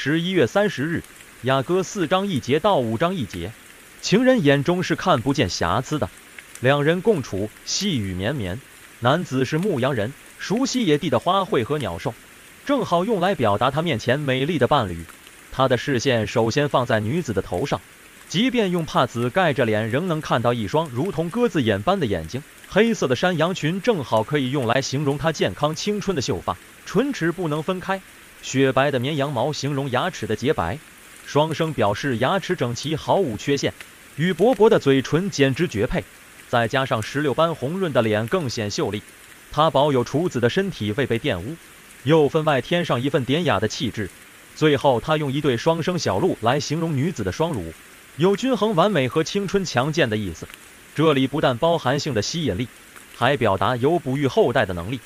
十一月三十日，雅歌四章一节到五章一节，情人眼中是看不见瑕疵的。两人共处，细雨绵绵。男子是牧羊人，熟悉野地的花卉和鸟兽，正好用来表达他面前美丽的伴侣。他的视线首先放在女子的头上，即便用帕子盖着脸，仍能看到一双如同鸽子眼般的眼睛。黑色的山羊裙正好可以用来形容她健康青春的秀发，唇齿不能分开。雪白的绵羊毛形容牙齿的洁白，双生表示牙齿整齐，毫无缺陷，与薄薄的嘴唇简直绝配。再加上石榴般红润的脸，更显秀丽。她保有处子的身体未被玷污，又分外添上一份典雅的气质。最后，她用一对双生小鹿来形容女子的双乳，有均衡完美和青春强健的意思。这里不但包含性的吸引力，还表达有哺育后代的能力。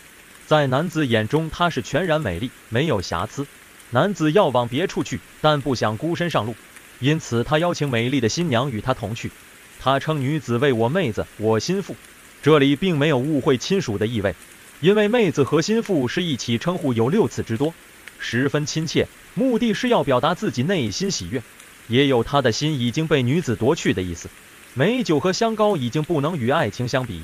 在男子眼中，她是全然美丽，没有瑕疵。男子要往别处去，但不想孤身上路，因此他邀请美丽的新娘与他同去。他称女子为我妹子，我心腹。这里并没有误会亲属的意味，因为妹子和心腹是一起称呼有六次之多，十分亲切。目的是要表达自己内心喜悦，也有他的心已经被女子夺去的意思。美酒和香膏已经不能与爱情相比，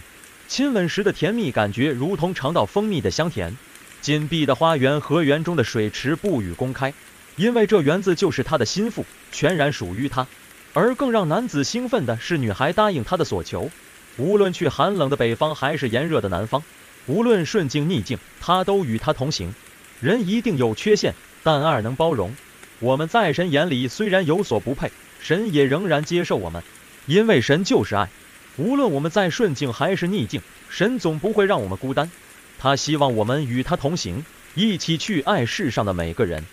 亲吻时的甜蜜感觉如同尝到蜂蜜的香甜。紧闭的花园和园中的水池不予公开，因为这园子就是他的心腹，全然属于他。而更让男子兴奋的是，女孩答应他的所求，无论去寒冷的北方还是炎热的南方，无论顺境逆境，他都与他同行。人一定有缺陷，但爱能包容。我们在神眼里虽然有所不配，神也仍然接受我们，因为神就是爱。无论我们在顺境还是逆境，神总不会让我们孤单。他希望我们与他同行，一起去爱世上的每个人。